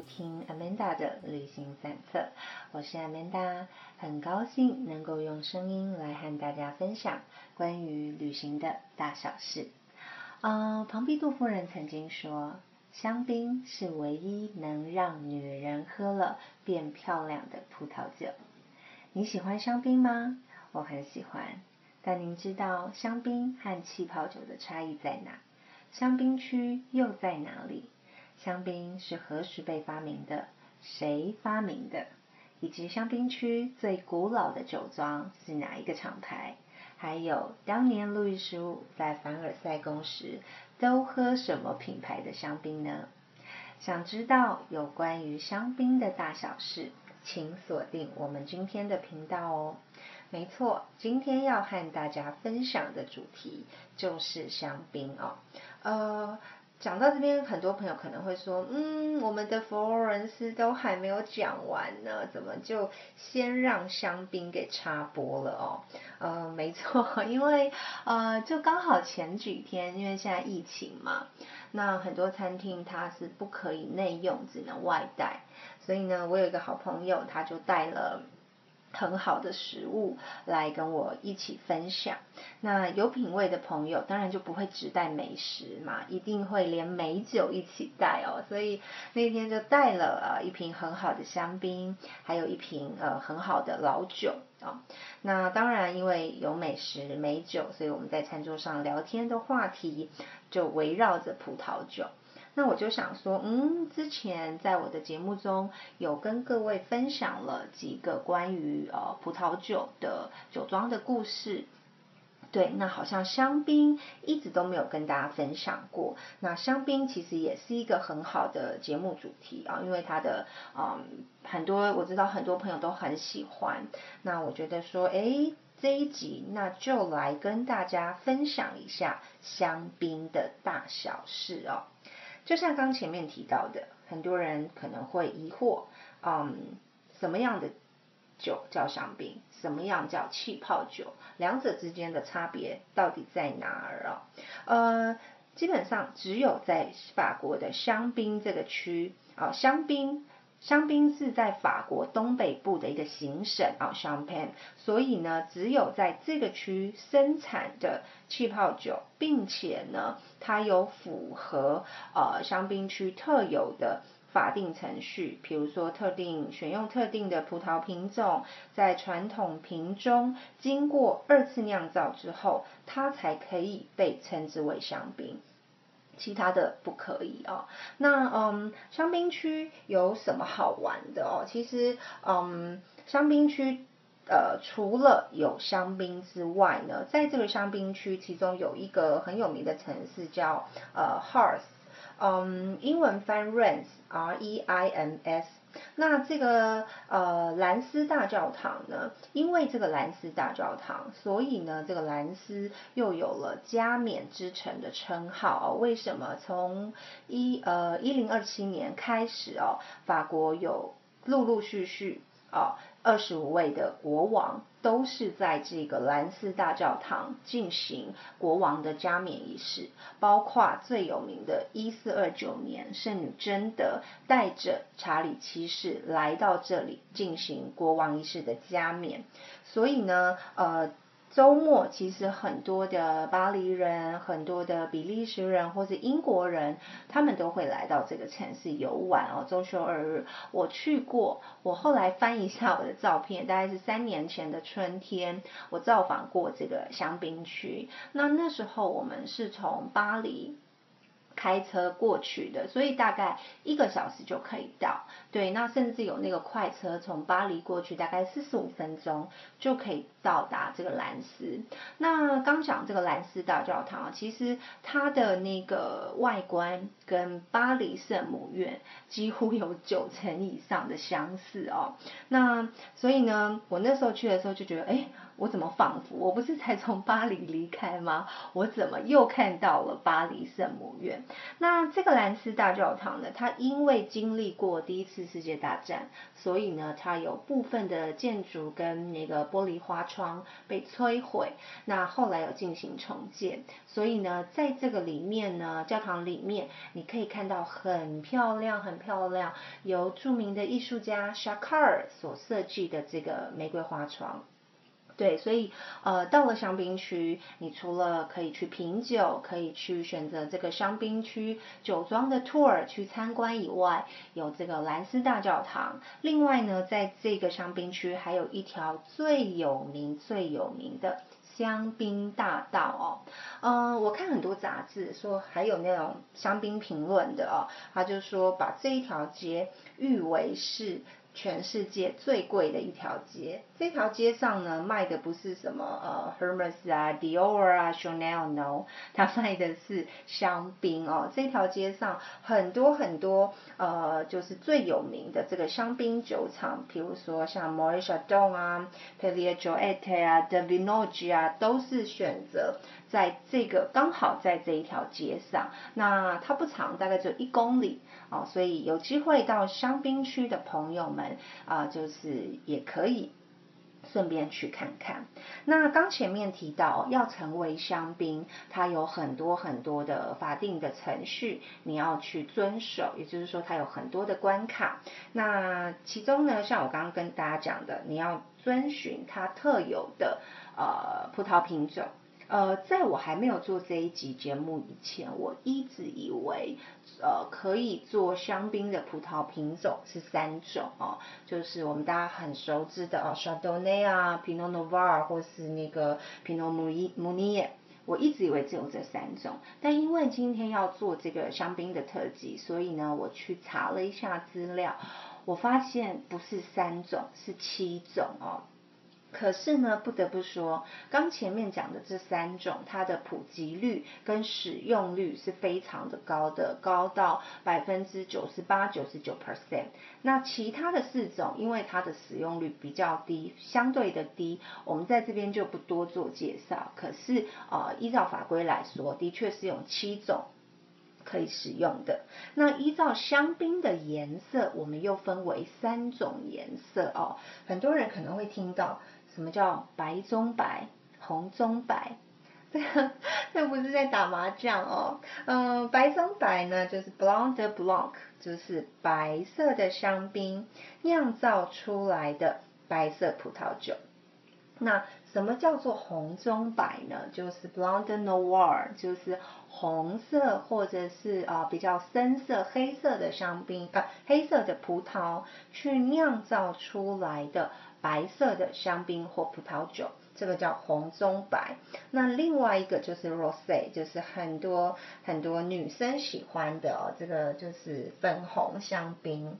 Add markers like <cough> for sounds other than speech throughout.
听 Amanda 的旅行散策。我是 Amanda，很高兴能够用声音来和大家分享关于旅行的大小事。呃，庞毕杜夫人曾经说，香槟是唯一能让女人喝了变漂亮的葡萄酒。你喜欢香槟吗？我很喜欢。但您知道香槟和气泡酒的差异在哪？香槟区又在哪里？香槟是何时被发明的？谁发明的？以及香槟区最古老的酒庄是哪一个厂牌？还有当年路易十五在凡尔赛宫时都喝什么品牌的香槟呢？想知道有关于香槟的大小事，请锁定我们今天的频道哦。没错，今天要和大家分享的主题就是香槟哦。呃。讲到这边，很多朋友可能会说：“嗯，我们的佛罗伦斯都还没有讲完呢，怎么就先让香槟给插播了哦？”呃，没错，<laughs> 因为呃，就刚好前几天，因为现在疫情嘛，那很多餐厅它是不可以内用，只能外带，所以呢，我有一个好朋友，他就带了。很好的食物来跟我一起分享。那有品味的朋友当然就不会只带美食嘛，一定会连美酒一起带哦。所以那天就带了呃一瓶很好的香槟，还有一瓶呃很好的老酒啊。那当然因为有美食美酒，所以我们在餐桌上聊天的话题就围绕着葡萄酒。那我就想说，嗯，之前在我的节目中有跟各位分享了几个关于呃葡萄酒的酒庄的故事，对，那好像香槟一直都没有跟大家分享过。那香槟其实也是一个很好的节目主题啊，因为它的嗯很多我知道很多朋友都很喜欢。那我觉得说，哎，这一集那就来跟大家分享一下香槟的大小事哦。就像刚前面提到的，很多人可能会疑惑，嗯，什么样的酒叫香槟，什么样叫气泡酒，两者之间的差别到底在哪儿啊？呃，基本上只有在法国的香槟这个区啊，香槟。香槟是在法国东北部的一个行省啊，Champagne，所以呢，只有在这个区生产的气泡酒，并且呢，它有符合呃香槟区特有的法定程序，比如说特定选用特定的葡萄品种，在传统瓶中经过二次酿造之后，它才可以被称之为香槟。其他的不可以哦。那嗯，香槟区有什么好玩的哦？其实嗯，香槟区呃，除了有香槟之外呢，在这个香槟区，其中有一个很有名的城市叫呃 harsh 嗯，英文翻 Reims，R-E-I-M-S。那这个呃兰斯大教堂呢？因为这个兰斯大教堂，所以呢这个兰斯又有了加冕之城的称号。为什么？从一呃一零二七年开始哦，法国有陆陆续续哦。二十五位的国王都是在这个兰斯大教堂进行国王的加冕仪式，包括最有名的一四二九年，圣女贞德带着查理七世来到这里进行国王仪式的加冕，所以呢，呃。周末其实很多的巴黎人、很多的比利时人或是英国人，他们都会来到这个城市游玩哦。周休二日，我去过，我后来翻一下我的照片，大概是三年前的春天，我造访过这个香槟区。那那时候我们是从巴黎。开车过去的，所以大概一个小时就可以到。对，那甚至有那个快车从巴黎过去，大概四十五分钟就可以到达这个兰斯。那刚讲这个兰斯大教堂啊，其实它的那个外观跟巴黎圣母院几乎有九成以上的相似哦。那所以呢，我那时候去的时候就觉得，哎。我怎么仿佛我不是才从巴黎离开吗？我怎么又看到了巴黎圣母院？那这个兰斯大教堂呢？它因为经历过第一次世界大战，所以呢，它有部分的建筑跟那个玻璃花窗被摧毁。那后来有进行重建，所以呢，在这个里面呢，教堂里面你可以看到很漂亮、很漂亮，由著名的艺术家 Shakur 所设计的这个玫瑰花窗。对，所以呃，到了香槟区，你除了可以去品酒，可以去选择这个香槟区酒庄的 tour 去参观以外，有这个兰斯大教堂。另外呢，在这个香槟区还有一条最有名、最有名的香槟大道哦。嗯，我看很多杂志说，还有那种香槟评论的哦，他就说把这一条街誉为是。全世界最贵的一条街，这条街上呢卖的不是什么呃 Hermes 啊、Dior 啊、Chanel，no，它卖的是香槟哦。这条街上很多很多呃，就是最有名的这个香槟酒厂，比如说像 m o r i s c h a d o n 啊、p e l i e j o e t t e 啊、De Vinoge 啊，都是选择在这个刚好在这一条街上。那它不长，大概只有一公里哦，所以有机会到香槟区的朋友们。啊，就是也可以顺便去看看。那刚前面提到要成为香槟，它有很多很多的法定的程序，你要去遵守。也就是说，它有很多的关卡。那其中呢，像我刚刚跟大家讲的，你要遵循它特有的呃葡萄品种。呃，在我还没有做这一集节目以前，我一直以为，呃，可以做香槟的葡萄品种是三种哦，就是我们大家很熟知的哦，Chardonnay 啊，Pinot Noir 或是那个 Pinot Meunier，我一直以为只有这三种，但因为今天要做这个香槟的特辑，所以呢，我去查了一下资料，我发现不是三种，是七种哦。可是呢，不得不说，刚前面讲的这三种，它的普及率跟使用率是非常的高的，高到百分之九十八、九十九 percent。那其他的四种，因为它的使用率比较低，相对的低，我们在这边就不多做介绍。可是呃，依照法规来说，的确是有七种可以使用的。那依照香槟的颜色，我们又分为三种颜色哦。很多人可能会听到。什么叫白中白、红中白？这个这不是在打麻将哦。嗯，白中白呢，就是 Blonde Blanc，就是白色的香槟酿造出来的白色葡萄酒。那什么叫做红中白呢？就是 Blonde Noir，就是红色或者是啊比较深色黑色的香槟啊黑色的葡萄去酿造出来的。白色的香槟或葡萄酒，这个叫红中白。那另外一个就是 rose，就是很多很多女生喜欢的哦，这个就是粉红香槟。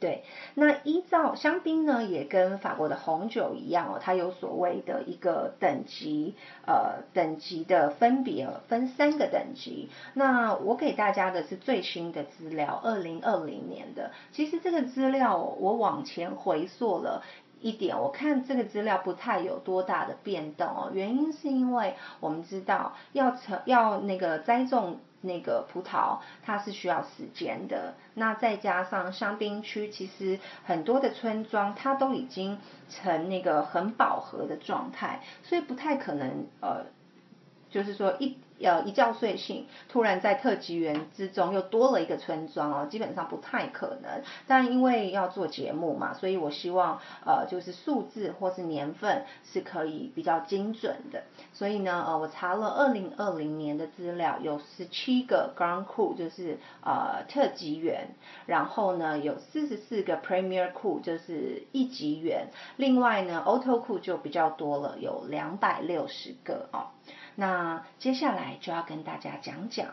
对，那依照香槟呢，也跟法国的红酒一样哦，它有所谓的一个等级，呃，等级的分别，分三个等级。那我给大家的是最新的资料，二零二零年的。其实这个资料我往前回溯了。一点，我看这个资料不太有多大的变动哦。原因是因为我们知道要成要那个栽种那个葡萄，它是需要时间的。那再加上香槟区，其实很多的村庄它都已经成那个很饱和的状态，所以不太可能呃，就是说一。呃，一觉睡醒，突然在特级园之中又多了一个村庄哦，基本上不太可能。但因为要做节目嘛，所以我希望呃，就是数字或是年份是可以比较精准的。所以呢，呃，我查了二零二零年的资料，有十七个 Grand Cru，就是呃特级园，然后呢有四十四个 Premier c o u 就是一级园。另外呢，Auto c o u 就比较多了，有两百六十个哦。那接下来就要跟大家讲讲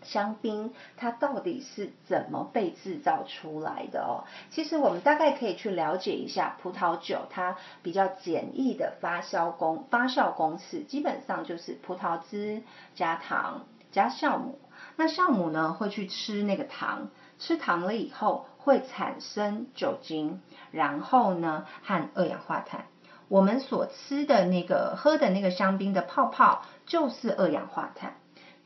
香槟它到底是怎么被制造出来的哦。其实我们大概可以去了解一下葡萄酒它比较简易的发酵工发酵公式，基本上就是葡萄汁加糖加酵母。那酵母呢会去吃那个糖，吃糖了以后会产生酒精，然后呢和二氧化碳。我们所吃的那个喝的那个香槟的泡泡就是二氧化碳。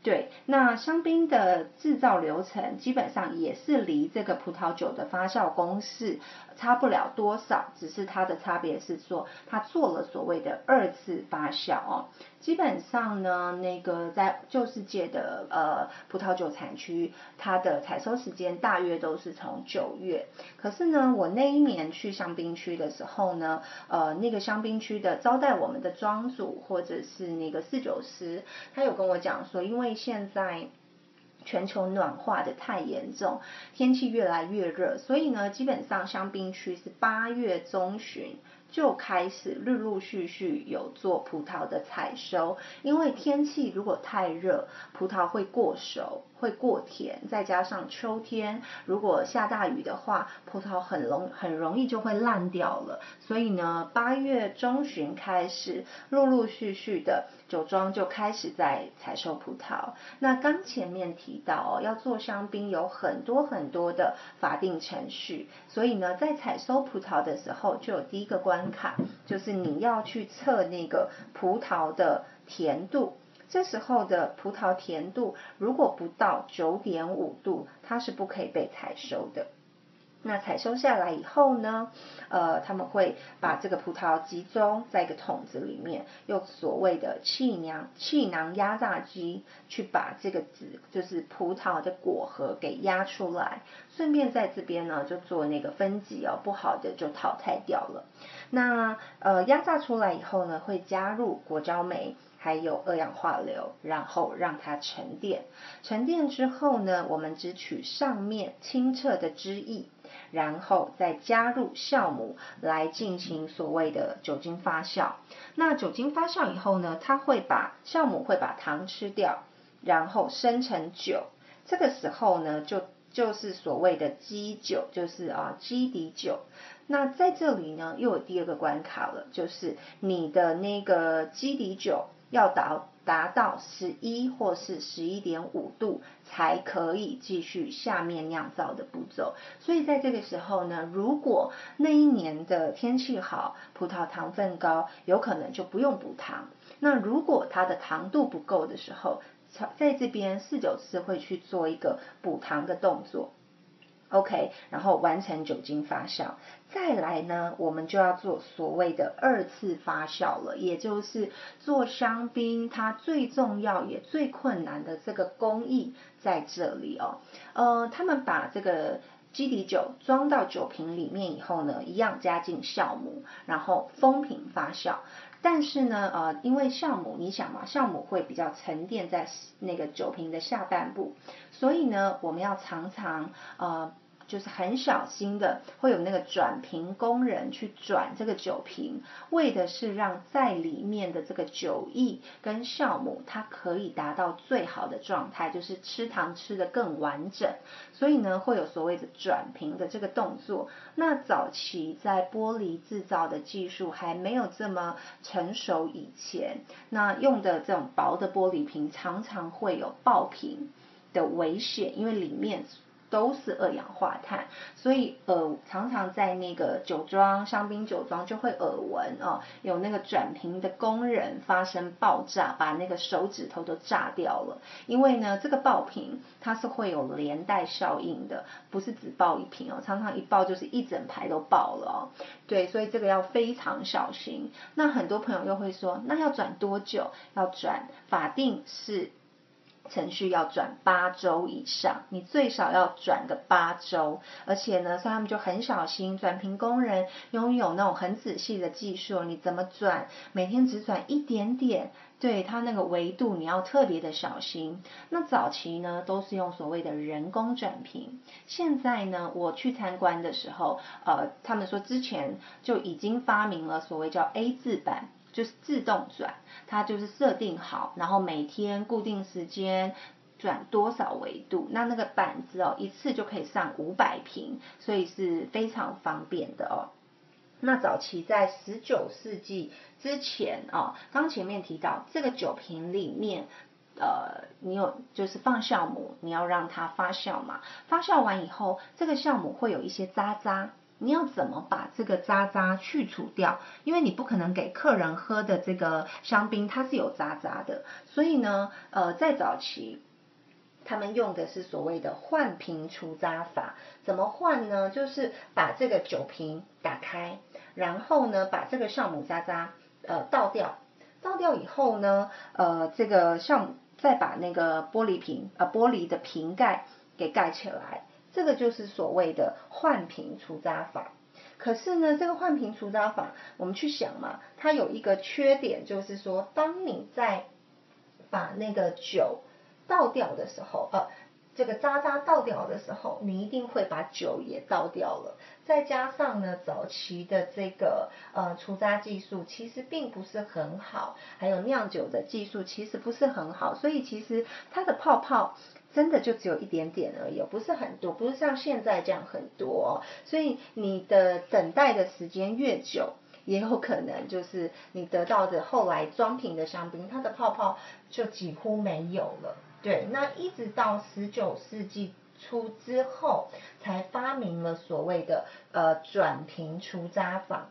对，那香槟的制造流程基本上也是离这个葡萄酒的发酵公式差不了多少，只是它的差别是说它做了所谓的二次发酵哦。基本上呢，那个在旧世界的呃葡萄酒产区，它的采收时间大约都是从九月。可是呢，我那一年去香槟区的时候呢，呃，那个香槟区的招待我们的庄主或者是那个侍酒师，他有跟我讲说，因为现在全球暖化的太严重，天气越来越热，所以呢，基本上香槟区是八月中旬。就开始陆陆续续有做葡萄的采收，因为天气如果太热，葡萄会过熟。会过甜，再加上秋天如果下大雨的话，葡萄很容很容易就会烂掉了。所以呢，八月中旬开始，陆陆续续的酒庄就开始在采收葡萄。那刚前面提到哦，要做香槟有很多很多的法定程序，所以呢，在采收葡萄的时候，就有第一个关卡，就是你要去测那个葡萄的甜度。这时候的葡萄甜度如果不到九点五度，它是不可以被采收的。那采收下来以后呢，呃，他们会把这个葡萄集中在一个桶子里面，用所谓的气囊气囊压榨机去把这个籽，就是葡萄的果核给压出来，顺便在这边呢就做那个分级哦，不好的就淘汰掉了。那呃压榨出来以后呢，会加入果胶酶。还有二氧化硫，然后让它沉淀。沉淀之后呢，我们只取上面清澈的汁液，然后再加入酵母来进行所谓的酒精发酵。那酒精发酵以后呢，它会把酵母会把糖吃掉，然后生成酒。这个时候呢，就就是所谓的基酒，就是啊基底酒。那在这里呢，又有第二个关卡了，就是你的那个基底酒。要达达到十一或是十一点五度，才可以继续下面酿造的步骤。所以在这个时候呢，如果那一年的天气好，葡萄糖分高，有可能就不用补糖。那如果它的糖度不够的时候，在这边四九四会去做一个补糖的动作。OK，然后完成酒精发酵，再来呢，我们就要做所谓的二次发酵了，也就是做香槟它最重要也最困难的这个工艺在这里哦。呃，他们把这个基底酒装到酒瓶里面以后呢，一样加进酵母，然后封瓶发酵。但是呢，呃，因为酵母，你想嘛，酵母会比较沉淀在那个酒瓶的下半部，所以呢，我们要常常呃。就是很小心的，会有那个转瓶工人去转这个酒瓶，为的是让在里面的这个酒液跟酵母，它可以达到最好的状态，就是吃糖吃的更完整。所以呢，会有所谓的转瓶的这个动作。那早期在玻璃制造的技术还没有这么成熟以前，那用的这种薄的玻璃瓶常常会有爆瓶的危险，因为里面。都是二氧化碳，所以呃常常在那个酒庄香槟酒庄就会耳闻哦，有那个转瓶的工人发生爆炸，把那个手指头都炸掉了。因为呢，这个爆瓶它是会有连带效应的，不是只爆一瓶哦，常常一爆就是一整排都爆了哦。对，所以这个要非常小心。那很多朋友又会说，那要转多久？要转法定是。程序要转八周以上，你最少要转个八周，而且呢，所以他们就很小心，转瓶工人拥有那种很仔细的技术，你怎么转，每天只转一点点，对它那个维度你要特别的小心。那早期呢，都是用所谓的人工转瓶，现在呢，我去参观的时候，呃，他们说之前就已经发明了所谓叫 A 字板。就是自动转，它就是设定好，然后每天固定时间转多少维度，那那个板子哦，一次就可以上五百瓶，所以是非常方便的哦。那早期在十九世纪之前哦，刚前面提到这个酒瓶里面，呃，你有就是放酵母，你要让它发酵嘛，发酵完以后，这个酵母会有一些渣渣。你要怎么把这个渣渣去除掉？因为你不可能给客人喝的这个香槟它是有渣渣的，所以呢，呃，在早期。他们用的是所谓的换瓶除渣法，怎么换呢？就是把这个酒瓶打开，然后呢，把这个酵母渣渣呃倒掉，倒掉以后呢，呃，这个酵母再把那个玻璃瓶呃玻璃的瓶盖给盖起来，这个就是所谓的换瓶除渣法。可是呢，这个换瓶除渣法，我们去想嘛，它有一个缺点，就是说，当你在把那个酒倒掉的时候，呃，这个渣渣倒掉的时候，你一定会把酒也倒掉了。再加上呢，早期的这个呃除渣技术其实并不是很好，还有酿酒的技术其实不是很好，所以其实它的泡泡真的就只有一点点而已，不是很多，不是像现在这样很多。所以你的等待的时间越久，也有可能就是你得到的后来装瓶的香槟，它的泡泡就几乎没有了。对，那一直到十九世纪初之后，才发明了所谓的呃转瓶除渣法。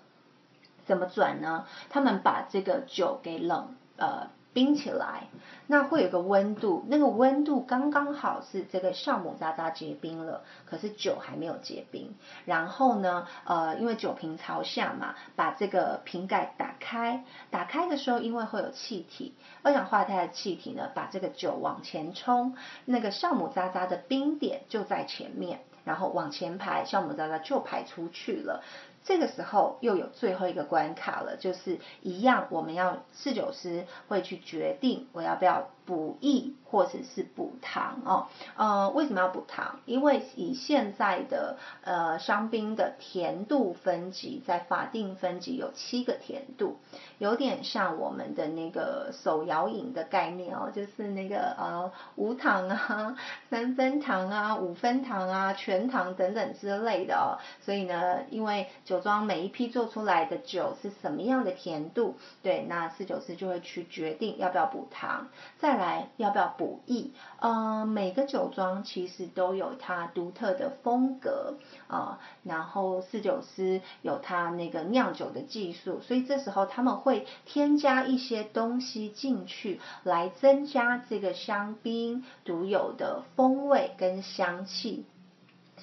怎么转呢？他们把这个酒给冷呃。冰起来，那会有个温度，那个温度刚刚好是这个酵母渣渣结冰了，可是酒还没有结冰。然后呢，呃，因为酒瓶朝下嘛，把这个瓶盖打开，打开的时候因为会有气体，二氧化碳的气体呢，把这个酒往前冲，那个酵母渣渣的冰点就在前面，然后往前排，酵母渣渣就排出去了。这个时候又有最后一个关卡了，就是一样，我们要侍酒师会去决定我要不要补益或者是补糖哦。呃，为什么要补糖？因为以现在的呃香槟的甜度分级，在法定分级有七个甜度，有点像我们的那个手摇饮的概念哦，就是那个呃无糖啊、<laughs> 三分糖啊、五分糖啊、全糖等等之类的哦。所以呢，因为就酒庄每一批做出来的酒是什么样的甜度？对，那四九四就会去决定要不要补糖，再来要不要补益。呃，每个酒庄其实都有它独特的风格啊，然后四九四有它那个酿酒的技术，所以这时候他们会添加一些东西进去，来增加这个香槟独有的风味跟香气。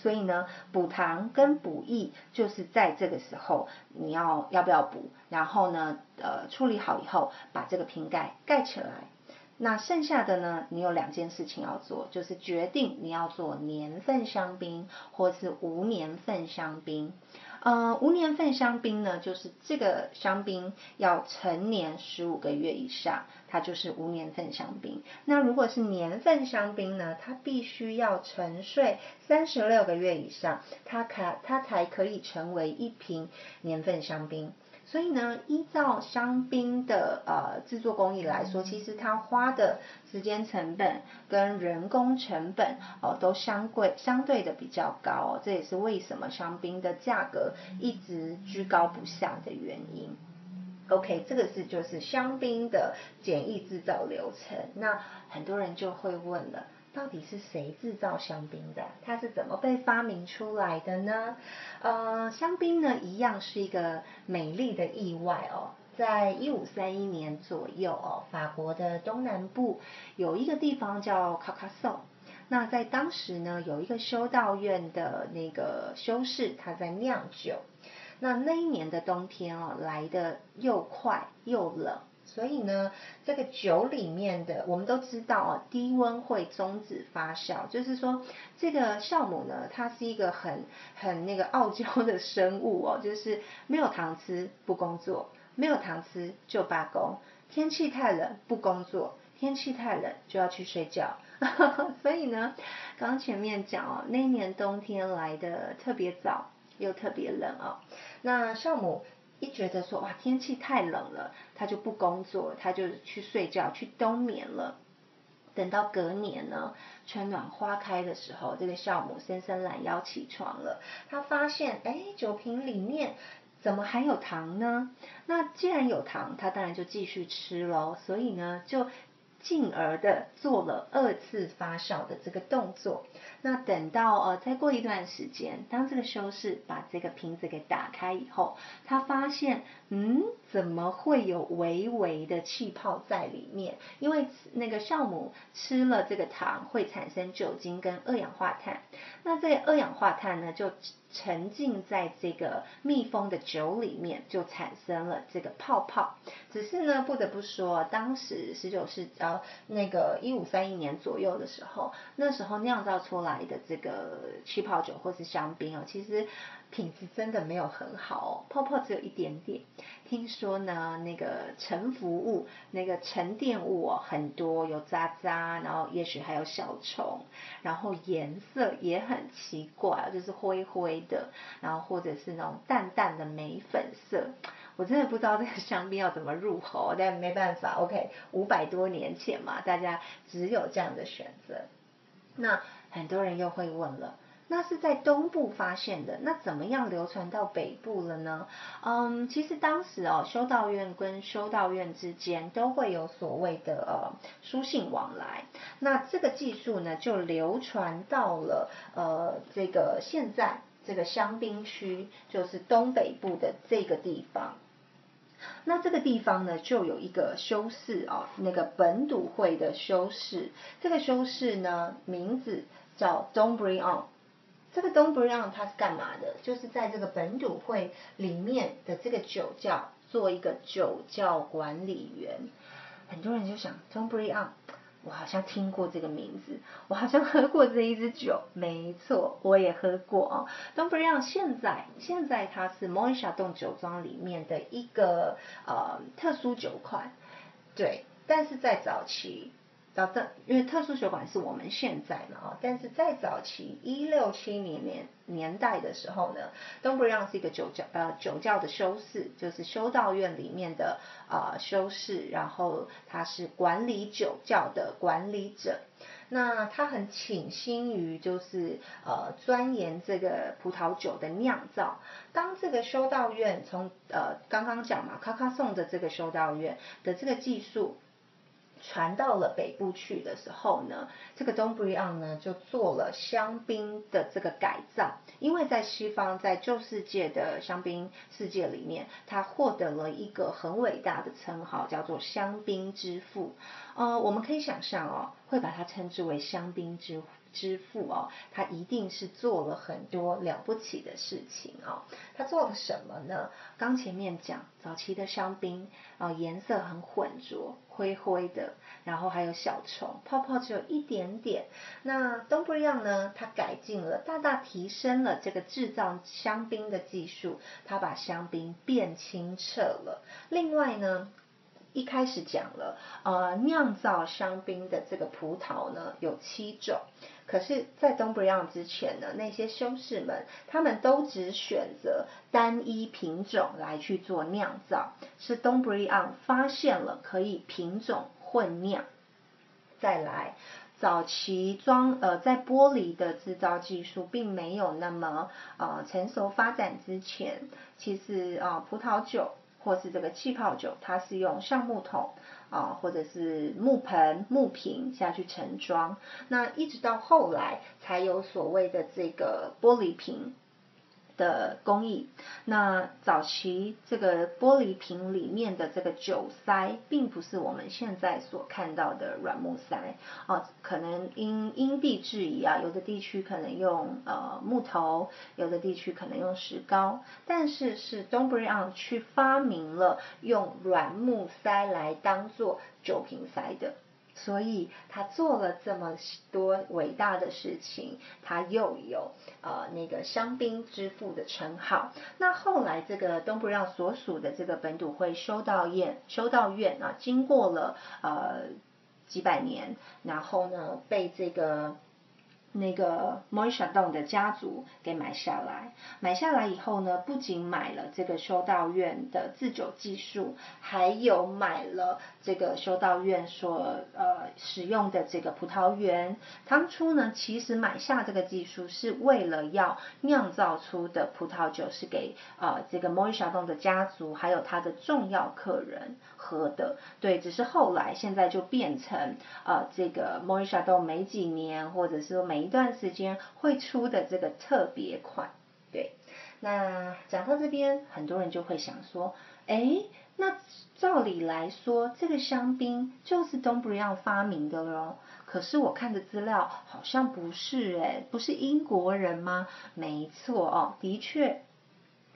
所以呢，补糖跟补益就是在这个时候，你要要不要补？然后呢，呃，处理好以后，把这个瓶盖盖起来。那剩下的呢，你有两件事情要做，就是决定你要做年份香槟或是无年份香槟。呃，无年份香槟呢，就是这个香槟要成年十五个月以上，它就是无年份香槟。那如果是年份香槟呢，它必须要沉睡三十六个月以上，它才它才可以成为一瓶年份香槟。所以呢，依照香槟的呃制作工艺来说，其实它花的时间成本跟人工成本哦都相贵相对的比较高哦，这也是为什么香槟的价格一直居高不下的原因。OK，这个是就是香槟的简易制造流程。那很多人就会问了。到底是谁制造香槟的？它是怎么被发明出来的呢？呃，香槟呢，一样是一个美丽的意外哦。在一五三一年左右哦，法国的东南部有一个地方叫卡卡颂。那在当时呢，有一个修道院的那个修士，他在酿酒。那那一年的冬天哦，来的又快又冷。所以呢，这个酒里面的，我们都知道啊，低温会终止发酵，就是说这个酵母呢，它是一个很很那个傲娇的生物哦，<laughs> 就是没有糖吃不工作，没有糖吃就罢工，天气太冷不工作，天气太冷就要去睡觉。<laughs> 所以呢，刚前面讲哦，那一年冬天来的特别早又特别冷哦，那酵母。一觉得说哇天气太冷了，他就不工作，他就去睡觉去冬眠了。等到隔年呢，春暖花开的时候，这个酵母伸伸懒腰起床了，他发现哎酒瓶里面怎么还有糖呢？那既然有糖，他当然就继续吃喽。所以呢就进而的做了二次发酵的这个动作。那等到呃再过一段时间，当这个修士把这个瓶子给打开以后，他发现，嗯，怎么会有微微的气泡在里面？因为那个酵母吃了这个糖会产生酒精跟二氧化碳，那这二氧化碳呢就。沉浸在这个密封的酒里面，就产生了这个泡泡。只是呢，不得不说，当时十九世呃那个一五三一年左右的时候，那时候酿造出来的这个气泡酒或是香槟哦，其实。品质真的没有很好哦，泡泡只有一点点。听说呢，那个沉浮物、那个沉淀物哦很多，有渣渣，然后也许还有小虫，然后颜色也很奇怪，就是灰灰的，然后或者是那种淡淡的玫粉色。我真的不知道这个香槟要怎么入口，但没办法，OK，五百多年前嘛，大家只有这样的选择。那很多人又会问了。那是在东部发现的，那怎么样流传到北部了呢？嗯，其实当时哦，修道院跟修道院之间都会有所谓的呃书信往来，那这个技术呢就流传到了呃这个现在这个香槟区，就是东北部的这个地方。那这个地方呢，就有一个修士哦，那个本笃会的修士，这个修士呢名字叫 Don Brion。这个东布让他是干嘛的？就是在这个本笃会里面的这个酒窖做一个酒窖管理员。很多人就想，东布让，我好像听过这个名字，我好像喝过这一支酒。没错，我也喝过啊。东布让现在现在它是莫伊莎洞酒庄里面的一个呃特殊酒款，对，但是在早期。早在，因为特殊血管是我们现在嘛啊，但是在早期一六七零年年代的时候呢，东布让是一个酒教呃酒教的修士，就是修道院里面的啊修士，然后他是管理酒教的管理者，那他很倾心于就是呃钻研这个葡萄酒的酿造。当这个修道院从呃刚刚讲嘛，卡卡颂的这个修道院的这个技术。传到了北部去的时候呢，这个东布里昂呢就做了香槟的这个改造，因为在西方，在旧世界的香槟世界里面，他获得了一个很伟大的称号，叫做香槟之父。呃，我们可以想象哦，会把它称之为香槟之父。之父哦，他一定是做了很多了不起的事情哦。他做了什么呢？刚前面讲早期的香槟啊，颜色很浑浊，灰灰的，然后还有小虫，泡泡只有一点点。那东布利亚呢？它改进了，大大提升了这个制造香槟的技术，它把香槟变清澈了。另外呢？一开始讲了，呃，酿造香槟的这个葡萄呢有七种，可是，在东布让之前呢，那些修士们他们都只选择单一品种来去做酿造，是东布让发现了可以品种混酿。再来，早期装呃在玻璃的制造技术并没有那么呃成熟发展之前，其实啊葡萄酒。或是这个气泡酒，它是用橡木桶啊，或者是木盆、木瓶下去盛装，那一直到后来才有所谓的这个玻璃瓶。的工艺，那早期这个玻璃瓶里面的这个酒塞，并不是我们现在所看到的软木塞。啊，可能因因地制宜啊，有的地区可能用呃木头，有的地区可能用石膏，但是是 d o n b r i a n 去发明了用软木塞来当做酒瓶塞的。所以他做了这么多伟大的事情，他又有呃那个香槟之父的称号。那后来这个东布让所属的这个本笃会修道院修道院啊，经过了呃几百年，然后呢被这个那个 m o i s h a d o n 的家族给买下来，买下来以后呢，不仅买了这个修道院的制酒技术，还有买了这个修道院所呃使用的这个葡萄园。当初呢，其实买下这个技术是为了要酿造出的葡萄酒是给呃这个 m o i s h a d o n 的家族还有他的重要客人喝的。对，只是后来现在就变成呃这个 m o i s h a d o n 每几年或者是说每一段时间会出的这个特别款，对。那讲到这边，很多人就会想说，哎，那照理来说，这个香槟就是 Don b r i a n 发明的喽。可是我看的资料好像不是，哎，不是英国人吗？没错哦，的确。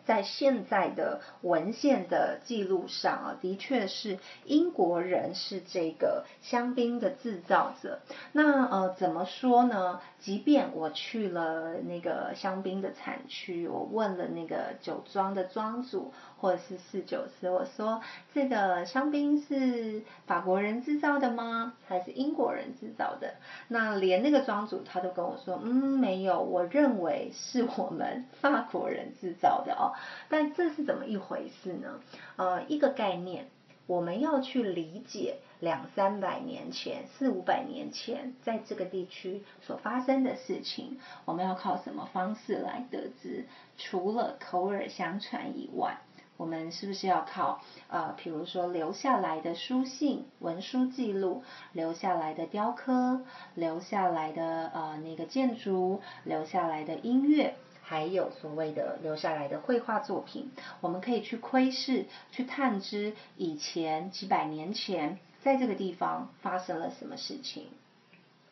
在现在的文献的记录上啊，的确是英国人是这个香槟的制造者。那呃，怎么说呢？即便我去了那个香槟的产区，我问了那个酒庄的庄主或者是四九师，我说这个香槟是法国人制造的吗？还是英国人制造的？那连那个庄主他都跟我说，嗯，没有，我认为是我们法国人制造的哦。但这是怎么一回事呢？呃，一个概念，我们要去理解两三百年前、四五百年前在这个地区所发生的事情，我们要靠什么方式来得知？除了口耳相传以外，我们是不是要靠呃，比如说留下来的书信、文书记录，留下来的雕刻，留下来的呃那个建筑，留下来的音乐？还有所谓的留下来的绘画作品，我们可以去窥视、去探知以前几百年前在这个地方发生了什么事情。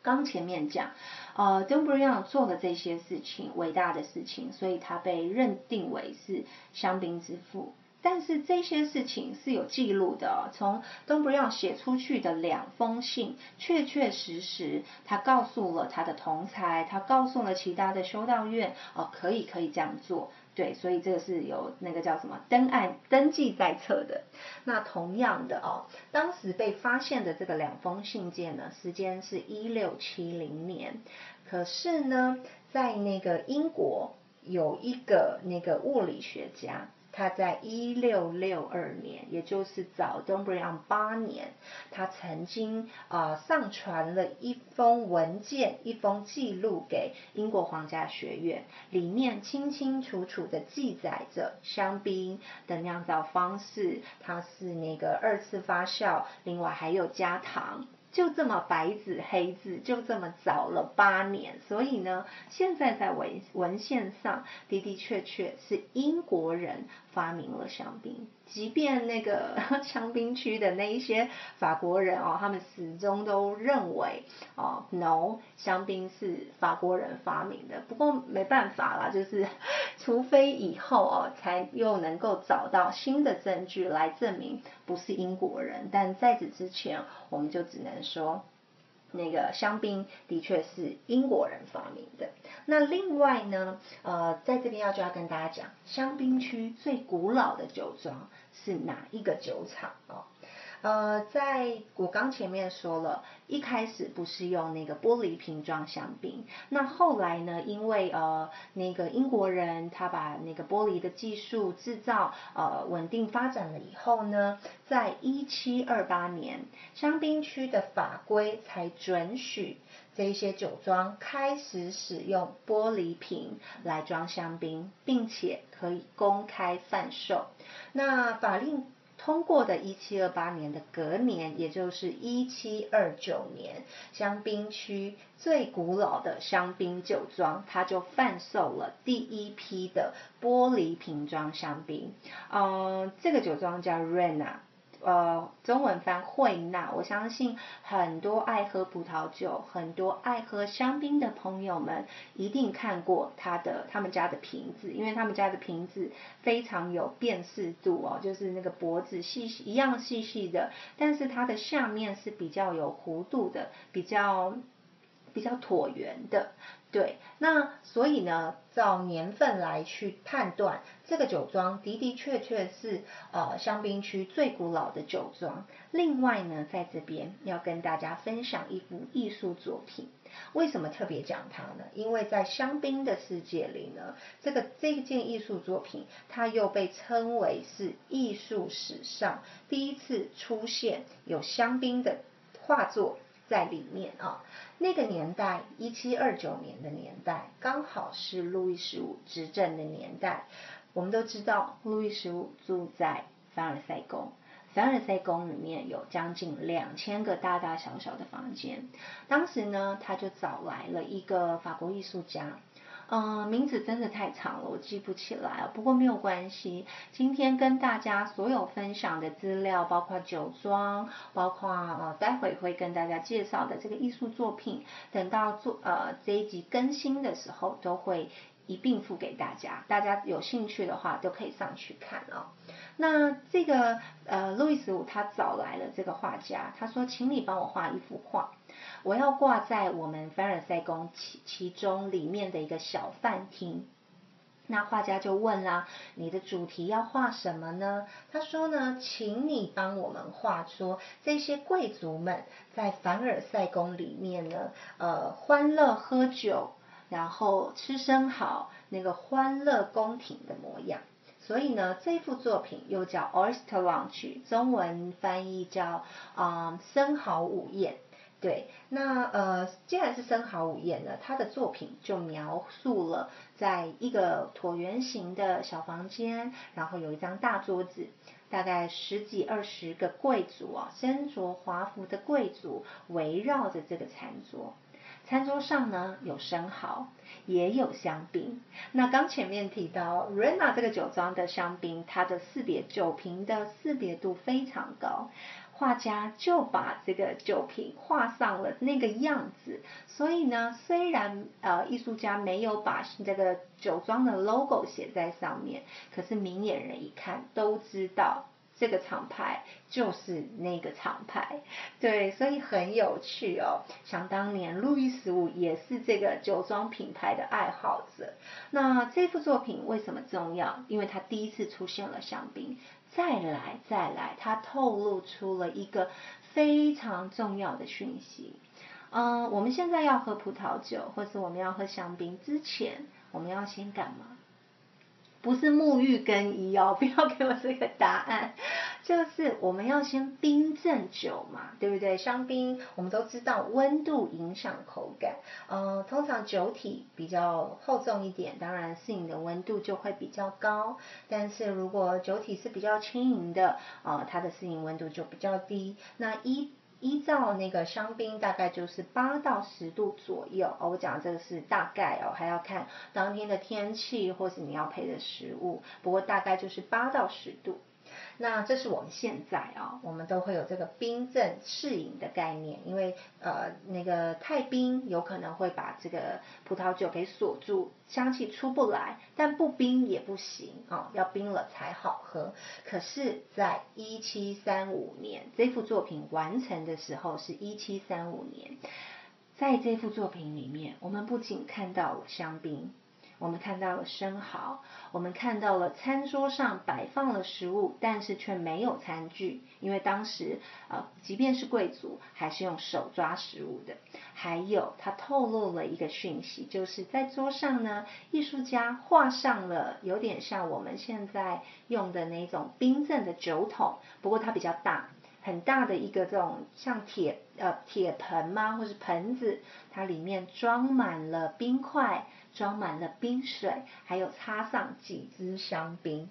刚前面讲，呃 d o n b r i a n 做了这些事情，伟大的事情，所以他被认定为是香槟之父。但是这些事情是有记录的，从 Don b r i a n 写出去的两封信，确确实实，他告诉了他的同才，他告诉了其他的修道院，哦，可以可以这样做，对，所以这个是有那个叫什么登案登记在册的。那同样的哦，当时被发现的这个两封信件呢，时间是一六七零年，可是呢，在那个英国有一个那个物理学家。他在一六六二年，也就是早 d o n b r i a n 八年，他曾经啊上传了一封文件，一封记录给英国皇家学院，里面清清楚楚的记载着香槟的酿造方式，它是那个二次发酵，另外还有加糖。就这么白纸黑字，就这么早了八年，所以呢，现在在文文献上的的确确是英国人发明了香槟。即便那个 <laughs> 香槟区的那一些法国人哦，他们始终都认为哦，no，香槟是法国人发明的。不过没办法啦，就是 <laughs> 除非以后哦，才又能够找到新的证据来证明不是英国人。但在此之前，我们就只能说。那个香槟的确是英国人发明的。那另外呢，呃，在这边要就要跟大家讲，香槟区最古老的酒庄是哪一个酒厂啊？呃，在我刚前面说了，一开始不是用那个玻璃瓶装香槟，那后来呢，因为呃那个英国人他把那个玻璃的技术制造呃稳定发展了以后呢，在一七二八年，香槟区的法规才准许这些酒庄开始使用玻璃瓶来装香槟，并且可以公开贩售。那法令。通过的一七二八年的隔年，也就是一七二九年，香槟区最古老的香槟酒庄，它就贩售了第一批的玻璃瓶装香槟。嗯，这个酒庄叫 Rena。呃，中文翻惠纳，我相信很多爱喝葡萄酒、很多爱喝香槟的朋友们一定看过他的他们家的瓶子，因为他们家的瓶子非常有辨识度哦，就是那个脖子细细一样细细的，但是它的下面是比较有弧度的，比较比较椭圆的。对，那所以呢，照年份来去判断，这个酒庄的的确确是呃香槟区最古老的酒庄。另外呢，在这边要跟大家分享一幅艺术作品，为什么特别讲它呢？因为在香槟的世界里呢，这个这件艺术作品，它又被称为是艺术史上第一次出现有香槟的画作在里面啊。那个年代，一七二九年的年代，刚好是路易十五执政的年代。我们都知道，路易十五住在凡尔赛宫。凡尔赛宫里面有将近两千个大大小小的房间。当时呢，他就找来了一个法国艺术家，嗯，名字真的太长了，我记不起来了。不过没有关系，今天跟大家所有分享的资料，包括酒庄，包括呃，待会会跟大家介绍的这个艺术作品，等到做呃这一集更新的时候，都会一并付给大家。大家有兴趣的话，都可以上去看啊。那这个呃，路易十五他找来了这个画家，他说：“请你帮我画一幅画，我要挂在我们凡尔赛宫其其中里面的一个小饭厅。”那画家就问啦：“你的主题要画什么呢？”他说呢：“请你帮我们画出这些贵族们在凡尔赛宫里面呢，呃，欢乐喝酒，然后吃生蚝，那个欢乐宫廷的模样。”所以呢，这幅作品又叫 Oyster Lounge，中文翻译叫啊生蚝午宴。对，那呃，既然是生蚝午宴呢，他的作品就描述了在一个椭圆形的小房间，然后有一张大桌子，大概十几二十个贵族啊，身着华服的贵族围绕着这个餐桌。餐桌上呢有生蚝，也有香槟。那刚前面提到 Rena 这个酒庄的香槟，它的识别酒瓶的识别度非常高，画家就把这个酒瓶画上了那个样子。所以呢，虽然呃艺术家没有把这个酒庄的 logo 写在上面，可是明眼人一看都知道。这个厂牌就是那个厂牌，对，所以很有趣哦。想当年，路易十五也是这个酒庄品牌的爱好者。那这幅作品为什么重要？因为它第一次出现了香槟。再来，再来，它透露出了一个非常重要的讯息。嗯，我们现在要喝葡萄酒，或是我们要喝香槟之前，我们要先干嘛？不是沐浴更衣哦，<laughs> 不要给我这个答案。就是我们要先冰镇酒嘛，对不对？香槟我们都知道温度影响口感，呃，通常酒体比较厚重一点，当然适应的温度就会比较高。但是如果酒体是比较轻盈的，啊，它的适应温度就比较低。那一依照那个香槟，大概就是八到十度左右。哦，我讲这个是大概哦，还要看当天的天气或是你要配的食物。不过大概就是八到十度。那这是我们现在啊，我们都会有这个冰镇适饮的概念，因为呃那个太冰有可能会把这个葡萄酒给锁住，香气出不来，但不冰也不行啊，要冰了才好喝。可是，在一七三五年这幅作品完成的时候是一七三五年，在这幅作品里面，我们不仅看到了香槟。我们看到了生蚝，我们看到了餐桌上摆放了食物，但是却没有餐具，因为当时呃，即便是贵族，还是用手抓食物的。还有，它透露了一个讯息，就是在桌上呢，艺术家画上了有点像我们现在用的那种冰镇的酒桶，不过它比较大。很大的一个这种像铁呃铁盆吗，或是盆子，它里面装满了冰块，装满了冰水，还有插上几支香槟。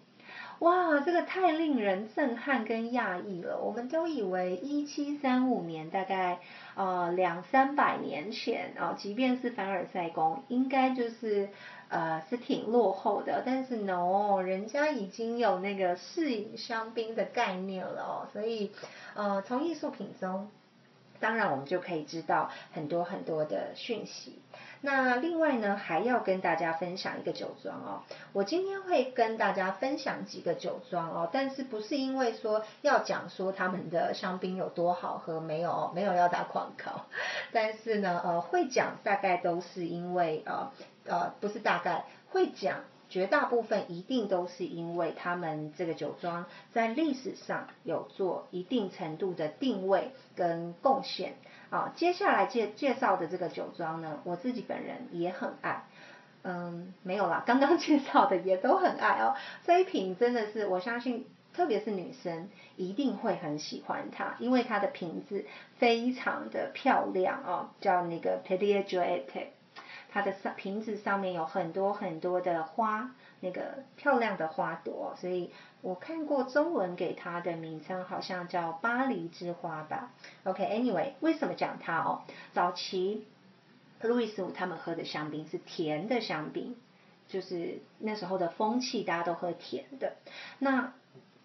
哇，这个太令人震撼跟讶异了。我们都以为一七三五年，大概呃两三百年前啊，即便是凡尔赛宫，应该就是。呃，是挺落后的，但是 no，人家已经有那个适饮香槟的概念了哦，所以呃，从艺术品中，当然我们就可以知道很多很多的讯息。那另外呢，还要跟大家分享一个酒庄哦，我今天会跟大家分享几个酒庄哦，但是不是因为说要讲说他们的香槟有多好喝，没有没有要打广告，但是呢，呃，会讲大概都是因为呃。呃，不是大概会讲，绝大部分一定都是因为他们这个酒庄在历史上有做一定程度的定位跟贡献。好，接下来介介绍的这个酒庄呢，我自己本人也很爱。嗯，没有啦，<laughs> 刚刚介绍的也都很爱哦。这一瓶真的是，我相信，特别是女生一定会很喜欢它，因为它的瓶子非常的漂亮哦，叫那个 p e d i a j o e t e 它的上瓶子上面有很多很多的花，那个漂亮的花朵，所以我看过中文给它的名称好像叫巴黎之花吧。OK，Anyway，为什么讲它哦？早期。路易斯五他们喝的香槟是甜的香槟，就是那时候的风气，大家都喝甜的。那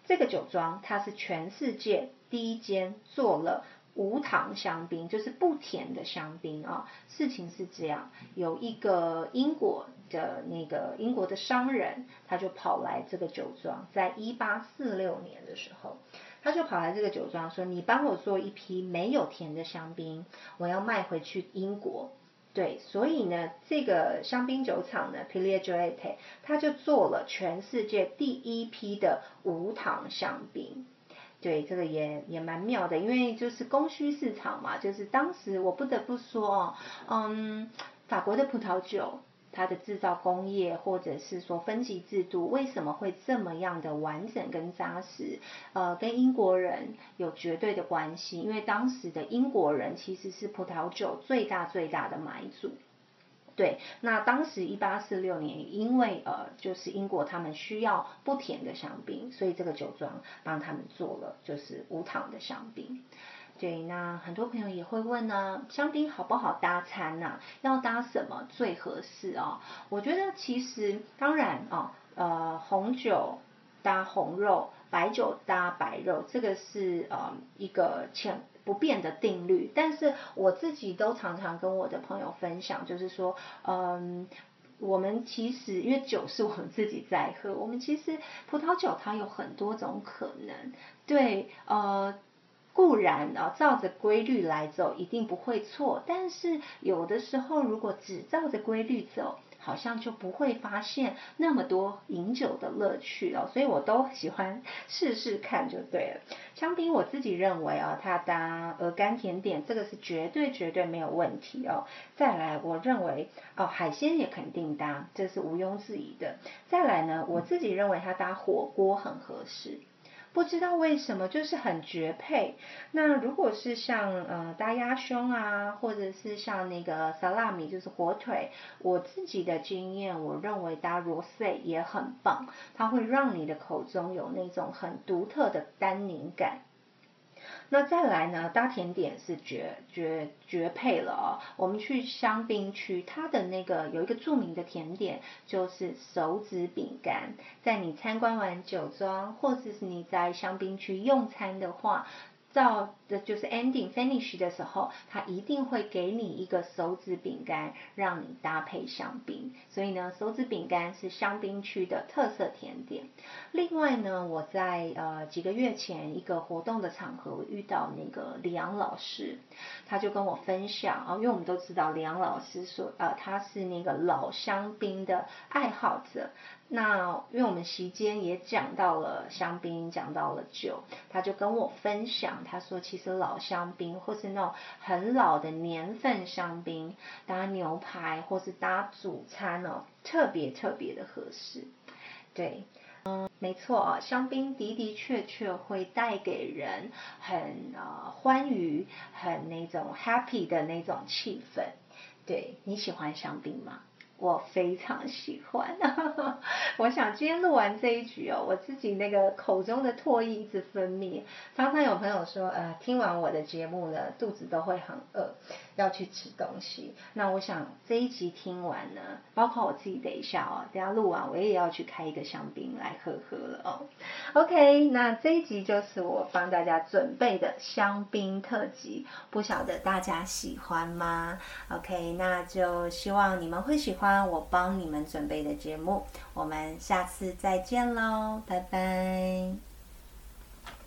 这个酒庄它是全世界第一间做了无糖香槟，就是不甜的香槟啊。事情是这样，有一个英国的那个英国的商人，他就跑来这个酒庄，在一八四六年的时候，他就跑来这个酒庄说：“你帮我做一批没有甜的香槟，我要卖回去英国。”对，所以呢，这个香槟酒厂呢 p i l i a j o e t e 他就做了全世界第一批的无糖香槟。对，这个也也蛮妙的，因为就是供需市场嘛，就是当时我不得不说哦，嗯，法国的葡萄酒。它的制造工业，或者是说分级制度，为什么会这么样的完整跟扎实？呃，跟英国人有绝对的关系，因为当时的英国人其实是葡萄酒最大最大的买主。对，那当时一八四六年，因为呃，就是英国他们需要不甜的香槟，所以这个酒庄帮他们做了就是无糖的香槟。对，那很多朋友也会问呢，香槟好不好搭餐呐？要搭什么最合适啊？我觉得其实当然啊，呃，红酒搭红肉，白酒搭白肉，这个是呃一个千不变的定律。但是我自己都常常跟我的朋友分享，就是说，嗯，我们其实因为酒是我们自己在喝，我们其实葡萄酒它有很多种可能，对，呃。固然啊，照着规律来走一定不会错，但是有的时候如果只照着规律走，好像就不会发现那么多饮酒的乐趣哦。所以我都喜欢试试看就对了。香槟我自己认为啊，它搭鹅肝甜点这个是绝对绝对没有问题哦。再来，我认为哦海鲜也肯定搭，这是毋庸置疑的。再来呢，我自己认为它搭火锅很合适。不知道为什么，就是很绝配。那如果是像呃大鸭胸啊，或者是像那个萨拉米，就是火腿，我自己的经验，我认为搭罗塞也很棒，它会让你的口中有那种很独特的单宁感。那再来呢？搭甜点是绝绝绝配了哦。我们去香槟区，它的那个有一个著名的甜点，就是手指饼干。在你参观完酒庄，或者是你在香槟区用餐的话。照这就是 ending finish 的时候，他一定会给你一个手指饼干，让你搭配香槟。所以呢，手指饼干是香槟区的特色甜点。另外呢，我在呃几个月前一个活动的场合遇到那个李阳老师，他就跟我分享啊，因为我们都知道李阳老师说呃他是那个老香槟的爱好者。那因为我们席间也讲到了香槟，讲到了酒，他就跟我分享，他说其是老香槟或是那种很老的年份香槟，搭牛排或是搭主餐哦，特别特别的合适。对，嗯，没错，香槟的的确确会带给人很呃欢愉、很那种 happy 的那种气氛。对你喜欢香槟吗？我非常喜欢，<laughs> 我想今天录完这一局哦，我自己那个口中的唾液一直分泌。常常有朋友说，呃，听完我的节目呢，肚子都会很饿，要去吃东西。那我想这一集听完呢，包括我自己等一下哦，等下录完我也要去开一个香槟来喝喝了哦。OK，那这一集就是我帮大家准备的香槟特辑，不晓得大家喜欢吗？OK，那就希望你们会喜欢我帮你们准备的节目，我们下次再见喽，拜拜。